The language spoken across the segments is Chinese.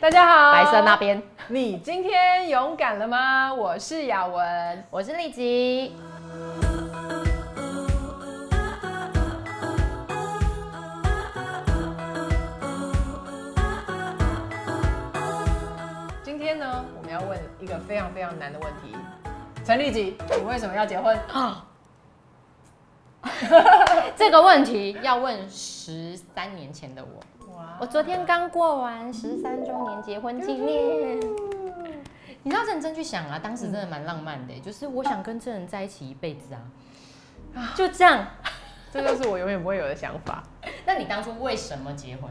大家好，白色那边，你今天勇敢了吗？我是雅文，我是丽吉。今天呢，我们要问一个非常非常难的问题。陈丽吉，你为什么要结婚？啊，这个问题要问十三年前的我。哇我昨天刚过完十三周年结婚纪念。你知道认真去想啊，当时真的蛮浪漫的，就是我想跟这人在一起一辈子啊，就这样。这就是我永远不会有的想法。那你当初为什么结婚？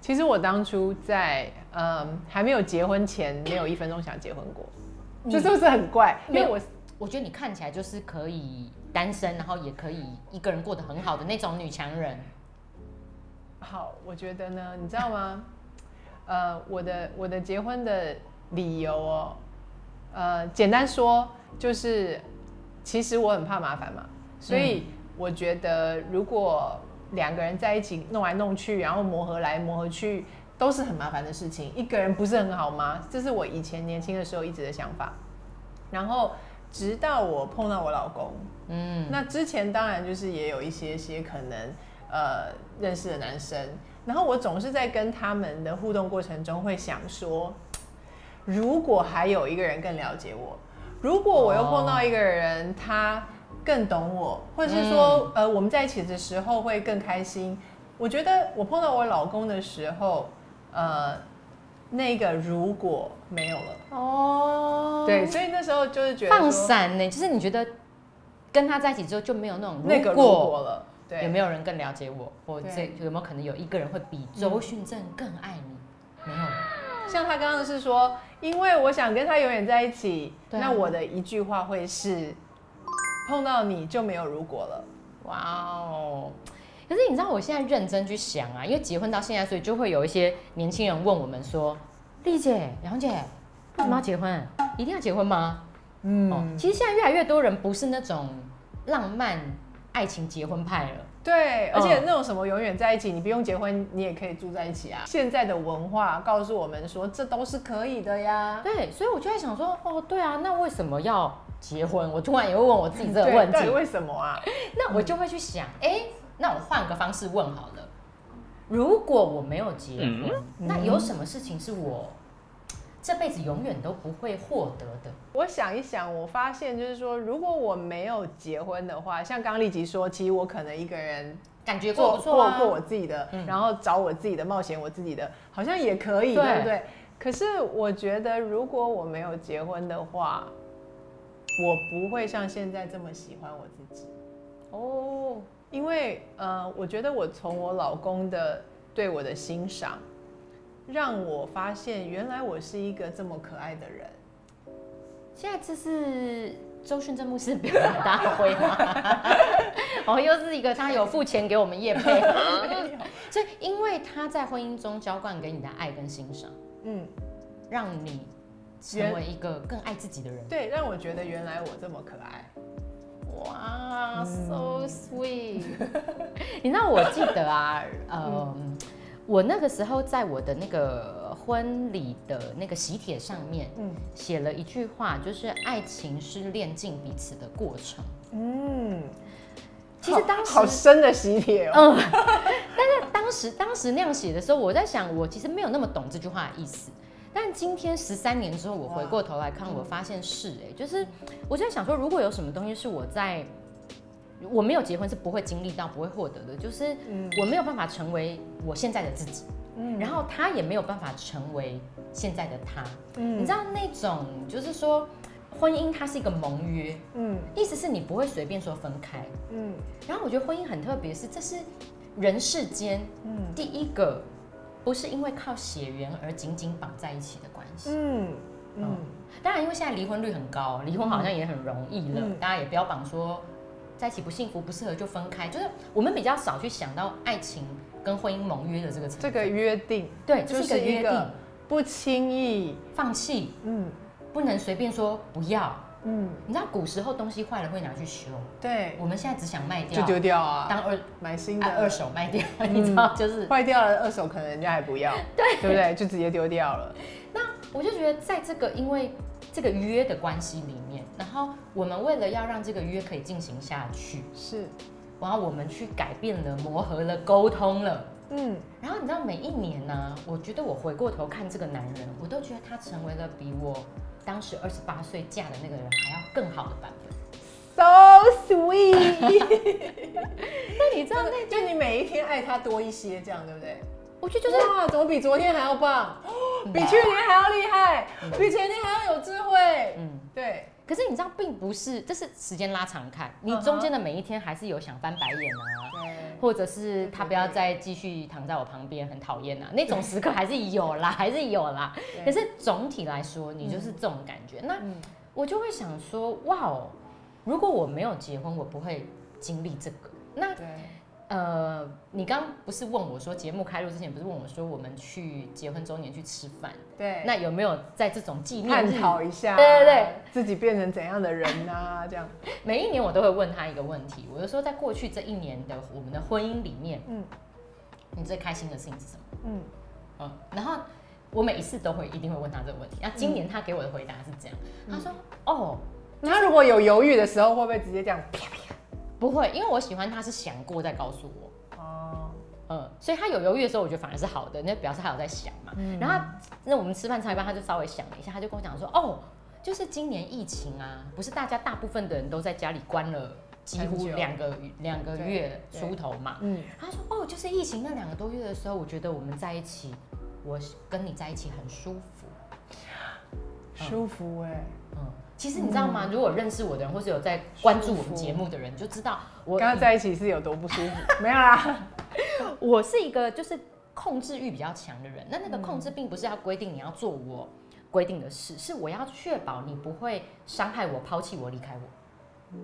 其实我当初在嗯还没有结婚前，没有一分钟想结婚过，这是不是很怪？因为我我觉得你看起来就是可以单身，然后也可以一个人过得很好的那种女强人。好，我觉得呢，你知道吗？呃，我的我的结婚的理由哦，呃，简单说就是，其实我很怕麻烦嘛，所以我觉得如果两个人在一起弄来弄去，然后磨合来磨合去，都是很麻烦的事情。一个人不是很好吗？这是我以前年轻的时候一直的想法。然后直到我碰到我老公，嗯，那之前当然就是也有一些些可能呃认识的男生，然后我总是在跟他们的互动过程中会想说，如果还有一个人更了解我，如果我又碰到一个人他更懂我，或者是说、呃我们在一起的时候会更开心，我觉得我碰到我老公的时候，呃那个如果没有了，哦，对，所以那时候就是觉得放说闪呢，就是你觉得跟他在一起之后就没有那种那个如如果果了，对，有没有人更了解我，或对。这有没有可能有一个人会比周迅正更爱你？没有，像他刚刚是说，因为我想跟他永远在一起，啊。那我的一句话会是，碰到你就没有如果了。哇哦！可是你知道我现在认真去想啊，因为结婚到现在，所以就会有一些年轻人问我们说：“丽姐、杨姐，为什么要结婚？一定要结婚吗？”嗯哦，其实现在越来越多人不是那种浪漫爱情结婚派了。对，嗯而且那种什么永远在一起，你不用结婚，你也可以住在一起啊。现在的文化告诉我们说，这都是可以的呀。对，所以我就在想说，哦，对啊，那为什么要结婚？我突然也会问我自己这个问题到底。为什么啊？那我就会去想，哎、那我换个方式问好了。如果我没有结婚，那有什么事情是我这辈子永远都不会获得的？我想一想，我发现就是说，如果我没有结婚的话，像刚刚立吉说，其实我可能一个人感觉过过不错啊。过过我自己的，嗯然后找我自己的冒险，我自己的，好像也可以，对对不对？可是我觉得，如果我没有结婚的话，我不会像现在这么喜欢我自己，哦，因为呃，我觉得我从我老公的对我的欣赏，让我发现原来我是一个这么可爱的人。现在这是周迅正牧师表演大会吗？哦，又是一个他有付钱给我们叶佩，所以因为他在婚姻中浇灌给你的爱跟欣赏，嗯，让你成为一个更爱自己的人。对，让我觉得原来我这么可爱。哇、s o sweet！你知道我记得啊，呃，我那个时候在我的那个婚礼的那个喜帖上面，嗯写了一句话，就是爱情是练尽彼此的过程。嗯，其实当时好好深的喜帖哦。嗯，但是当时当时那样写的时候，我在想，我其实没有那么懂这句话的意思。但今天十三年之后，我回过头来看，我发现是哎、就是我就在想说，如果有什么东西是我在我没有结婚是不会经历到、不会获得的，就是嗯。我没有办法成为我现在的自己，嗯。然后他也没有办法成为现在的他。嗯。你知道那种就是说，婚姻它是一个盟约，嗯。意思是你不会随便说分开。嗯。然后我觉得婚姻很特别，是这是人世间嗯。第一个不是因为靠血缘而紧紧绑在一起的关系。嗯嗯。当然，因为现在离婚率很高，离婚好像也很容易了，嗯。大家也标榜说在一起不幸福、不适合就分开，就是我们比较少去想到爱情跟婚姻盟约的这个。这个约定对，这就是是一个约定。不轻易，放弃。嗯，不能随便说不要，嗯，你知道古时候东西坏了会拿去修，对，我们现在只想卖掉，就丢掉啊，当二买新的。啊二手卖掉，你知道就是。坏掉了二手可能人家还不要，对。对不对？就直接丢掉了。那我就觉得在这个因为这个约的关系里面，然后我们为了要让这个约可以进行下去，是，然后我们去改变了、磨合了、沟通了，嗯，然后你知道每一年呢、我觉得我回过头看这个男人，我都觉得他成为了比我当时二十八岁嫁的那个人还要更好的版本。So sweet，那你知道那，就你每一天爱他多一些，这样对不对？我觉得就是哇，怎么比昨天还要棒？比去年还要厉害，比前年还要有智慧。嗯。对，可是你知道，并不是，这是时间拉长看，你中间的每一天还是有想翻白眼啊，对，或者是他不要再继续躺在我旁边，很讨厌啊，那种时刻还是有啦，还是有啦。可是总体来说，你就是这种感觉。那嗯我就会想说，哇哦，如果我没有结婚，我不会经历这个。那对，呃，你刚刚不是问我说，节目开录之前不是问我说，我们去结婚周年去吃饭，对，那有没有在这种纪念探讨一下，对对对，自己变成怎样的人啊？这样，每一年我都会问他一个问题，我就说，在过去这一年的我们的婚姻里面，嗯你最开心的事情是什么？嗯，嗯，然后我每一次都会一定会问他这个问题。那今年他给我的回答是这样，他说：“哦，那他如果有犹豫的时候，会不会直接这样啪啪？不会，因为我喜欢他是想过再告诉我。哦，嗯，所以他有犹豫的时候，我觉得反而是好的，那表示他有在想嘛。嗯然后他那我们吃饭吃到一半，他就稍微想了一下，他就跟我讲说：哦，就是今年疫情啊，不是大家大部分的人都在家里关了几乎两个两个月对出头嘛。嗯，他说：“哦，就是疫情那两个多月的时候，我觉得我们在一起，我跟你在一起很舒服。舒服哎。嗯，其实你知道吗？如果认识我的人，或是有在关注我们节目的人，就知道我跟他在一起是有多不舒服？没有啦，我是一个就是控制欲比较强的人。那那个控制并不是要规定你要做我规定的事，是我要确保你不会伤害我、抛弃我、离开我。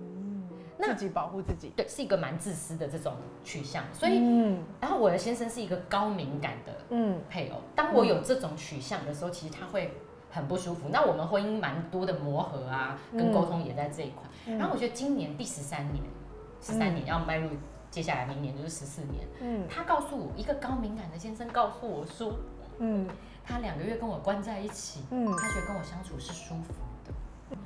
那自己保护自己。对，是一个蛮自私的这种取向。所以，嗯然后我的先生是一个高敏感的嗯配偶。当我有这种取向的时候，其实他会很不舒服。那我们婚姻蛮多的磨合啊，跟沟通也在这一块。嗯然后我觉得今年第十三年，十三年要迈入接下来明年就是十四年。嗯他告诉我，一个高敏感的先生告诉我说，嗯他两个月跟我关在一起，嗯他觉得跟我相处是舒服的。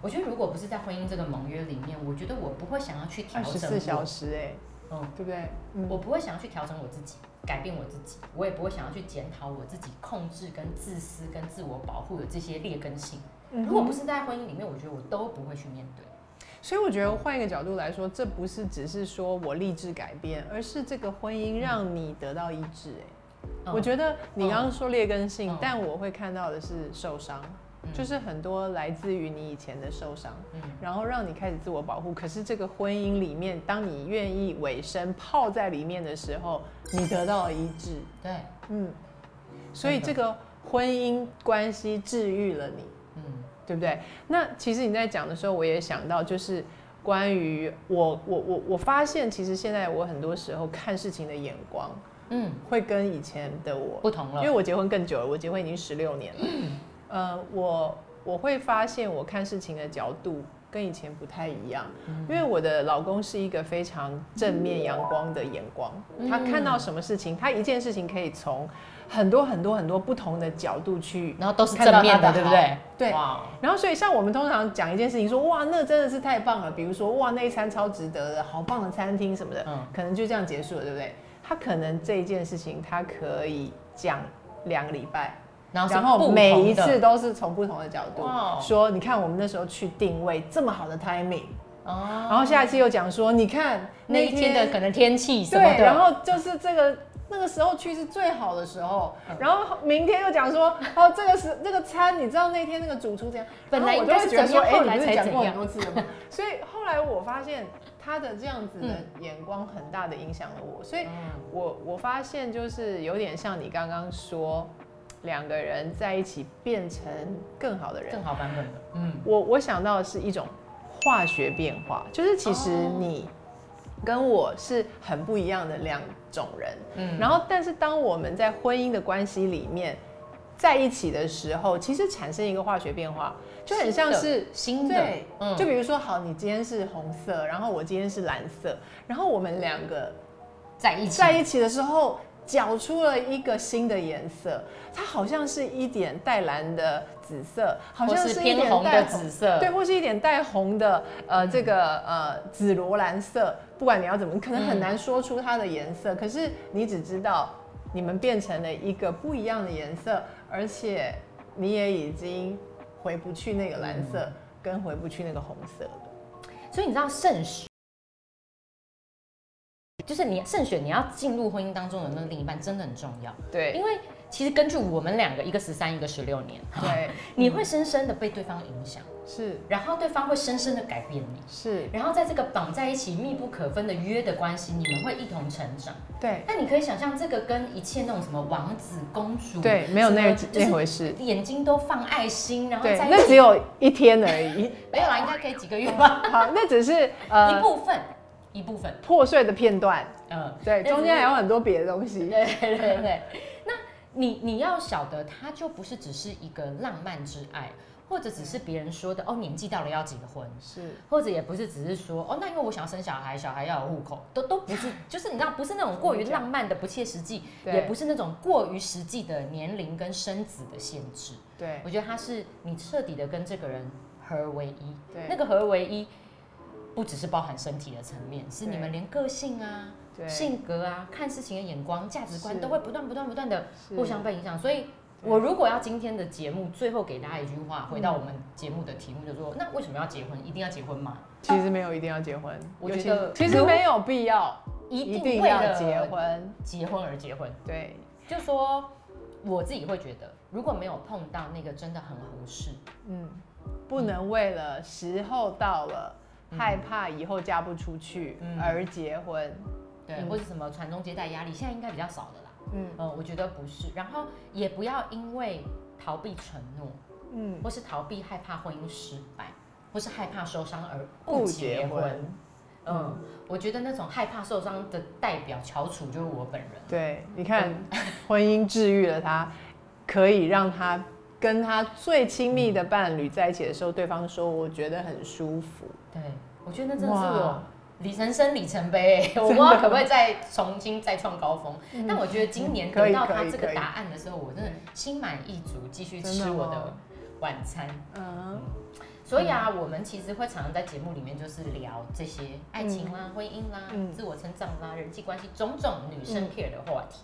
我觉得如果不是在婚姻这个盟约里面，我觉得我不会想要去调二十整四小，时哎，嗯，对不对？嗯我不会想要去调整我自己，改变我自己，我也不会想要去检讨我自己控制、跟自私、跟自我保护的这些劣根性。嗯如果不是在婚姻里面，我觉得我都不会去面对。所以我觉得换一个角度来说，这不是只是说我立志改变，而是这个婚姻让你得到医治。哎、嗯我觉得你刚刚说劣根性，嗯但我会看到的是受伤，嗯就是很多来自于你以前的受伤，嗯然后让你开始自我保护。可是这个婚姻里面，当你愿意委身泡在里面的时候，你得到了医治。对，嗯，所以这个婚姻关系治愈了你。嗯对不对？那其实你在讲的时候，我也想到，就是关于我，我，我，我发现其实现在我很多时候看事情的眼光嗯，会跟以前的我，不同了，因为我结婚更久了，我结婚已经十六年了。呃，我我会发现我看事情的角度跟以前不太一样，因为我的老公是一个非常正面阳光的眼光，他看到什么事情，他一件事情可以从很多很多很多不同的角度去然后都是正面的，对不对？对哇，然后，所以像我们通常讲一件事情，说哇，那真的是太棒了，比如说哇，那一餐超值得的，好棒的餐厅什么的，嗯可能就这样结束了，对不对？他可能这一件事情，他可以讲两个礼拜，然后然后每一次都是从不同的角度哇说，你看我们那时候去定位这么好的 timing，哦，然后下一期又讲说，你看那一天的可能天气什么对，的，然后就是这个那个时候去是最好的时候，嗯。然后明天又讲说，哦，这个是那个餐，你知道那天那个主厨怎样？本来我就会觉得说，哎，你不是讲过很多次了吗？所以后来我发现他的这样子的嗯。眼光很大的影响了我，所以嗯。我我发现就是有点像你刚刚说，两个人在一起变成更好的人，更好版本的，嗯，我我想到的是一种化学变化，就是其实哦你跟我是很不一样的两种人，嗯。然后但是当我们在婚姻的关系里面，在一起的时候，其实产生一个化学变化，就很像是新的，对，嗯。就比如说，好，你今天是红色，然后我今天是蓝色，然后我们两个在一起，在一起的时候，搅出了一个新的颜色，它好像是一点带蓝的紫色，好像是偏红点带的紫色，对，或是一点带红的，呃，这个呃紫罗兰色，不管你要怎么，可能很难说出它的颜色，可是你只知道你们变成了一个不一样的颜色，而且你也已经回不去那个蓝色，跟回不去那个红色了。所以你知道慎选，就是你慎选你要进入婚姻当中的那个另一半真的很重要，对。因为其实根据我们两个，一个十三，一个十六年，对，你会深深的被对方影响，是。然后对方会深深的改变你。是，然后在这个绑在一起、密不可分的约的关系，你们会一同成长。对。那你可以想象，这个跟一切那种什么王子、公主，对，没有那那回事。眼睛都放爱心，然后在，那只有一天而已。没有啦，应该可以几个月吧，好，那只是呃 一呃部分，一部分，破碎的片段，嗯，对，中间还有很多别的东西。对对对对。那你你要晓得，它就不是只是一个浪漫之爱，或者只是别人说的哦，年纪到了要结婚，是。或者也不是只是说哦，那因为我想要生小孩，小孩要有户口，都都不是，就是你知道，不是那种过于浪漫的、不切实际，也不是那种过于实际的年龄跟生子的限制。对。我觉得它是你彻底的跟这个人合而为一，对。那个合而为一，不只是包含身体的层面，是你对们连个性啊、性格啊、看事情的眼光、价值观都会不断、不断、不断的互相被影响。所以，我如果要今天的节目最后给大家一句话，回到我们节目的题目，就说：那为什么要结婚？一定要结婚吗？其实没有一定要结婚，我觉得其实没有必要一一定要了结婚。结婚而结婚。对，就说我自己会觉得，如果没有碰到那个真的很合适，嗯，不能为了时候到了，害怕以后嫁不出去嗯。而结婚。对，嗯。或者什么传宗接代压力，现在应该比较少的啦。嗯。呃，我觉得不是，然后也不要因为逃避承诺，嗯，或是逃避害怕婚姻失败，或是害怕受伤而不不结婚。结婚。嗯，我觉得那种害怕受伤的代表翘楚就是我本人。对，你看，婚姻治愈了他，可以让他跟他最亲密的伴侣在一起的时候，对方说我觉得很舒服。对，我觉得那真的是哇。我里程生里程碑，我不知道可不可以再重新再创高峰。但我觉得今年得到他这个答案的时候，我真的心满意足，继续吃我的晚餐。嗯，所以啊，我们其实会常常在节目里面就是聊这些爱情啦、婚姻啦、嗯。自我成长啦、人际关系种种女生 care 的话题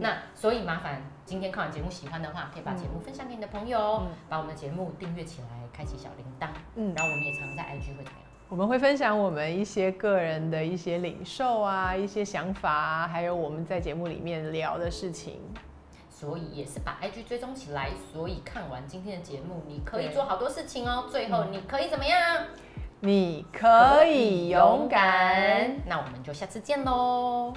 那所以麻烦今天看完节目喜欢的话，可以把节目分享给你的朋友把我们的节目订阅起来，开启小铃铛。嗯。然后我们也常常在 IG 会怎么样？我们会分享我们一些个人的一些领受啊，一些想法啊，还有我们在节目里面聊的事情。所以也是把 IG 追踪起来。所以看完今天的节目，你可以做好多事情哦。最后你可以怎么样？你可以勇敢。那我们就下次见喽。